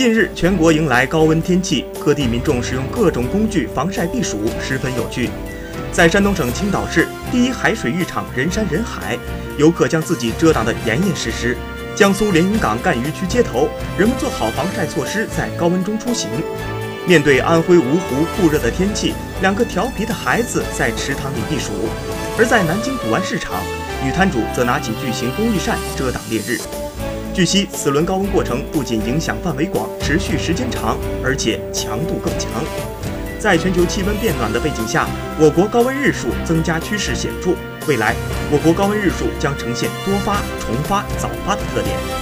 近日，全国迎来高温天气，各地民众使用各种工具防晒避暑，十分有趣。在山东省青岛市第一海水浴场人山人海，游客将自己遮挡得严严实实。江苏连云港赣榆区街头，人们做好防晒措施，在高温中出行。面对安徽芜湖酷热的天气，两个调皮的孩子在池塘里避暑；而在南京古玩市场，女摊主则拿起巨型工艺扇遮挡烈日。据悉，此轮高温过程不仅影响范围广、持续时间长，而且强度更强。在全球气温变暖的背景下，我国高温日数增加趋势显著。未来，我国高温日数将呈现多发、重发、早发的特点。